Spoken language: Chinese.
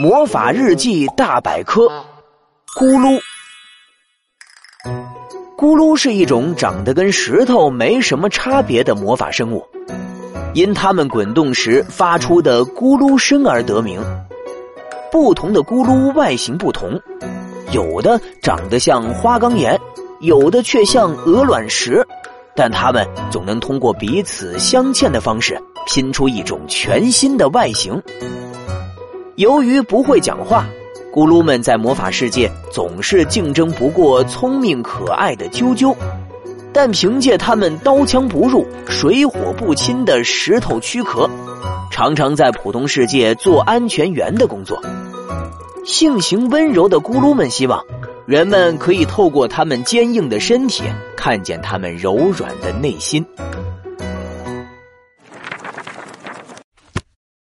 魔法日记大百科：咕噜。咕噜是一种长得跟石头没什么差别的魔法生物，因它们滚动时发出的咕噜声而得名。不同的咕噜外形不同，有的长得像花岗岩，有的却像鹅卵石，但它们总能通过彼此镶嵌的方式拼出一种全新的外形。由于不会讲话，咕噜们在魔法世界总是竞争不过聪明可爱的啾啾。但凭借他们刀枪不入、水火不侵的石头躯壳，常常在普通世界做安全员的工作。性情温柔的咕噜们希望，人们可以透过他们坚硬的身体，看见他们柔软的内心。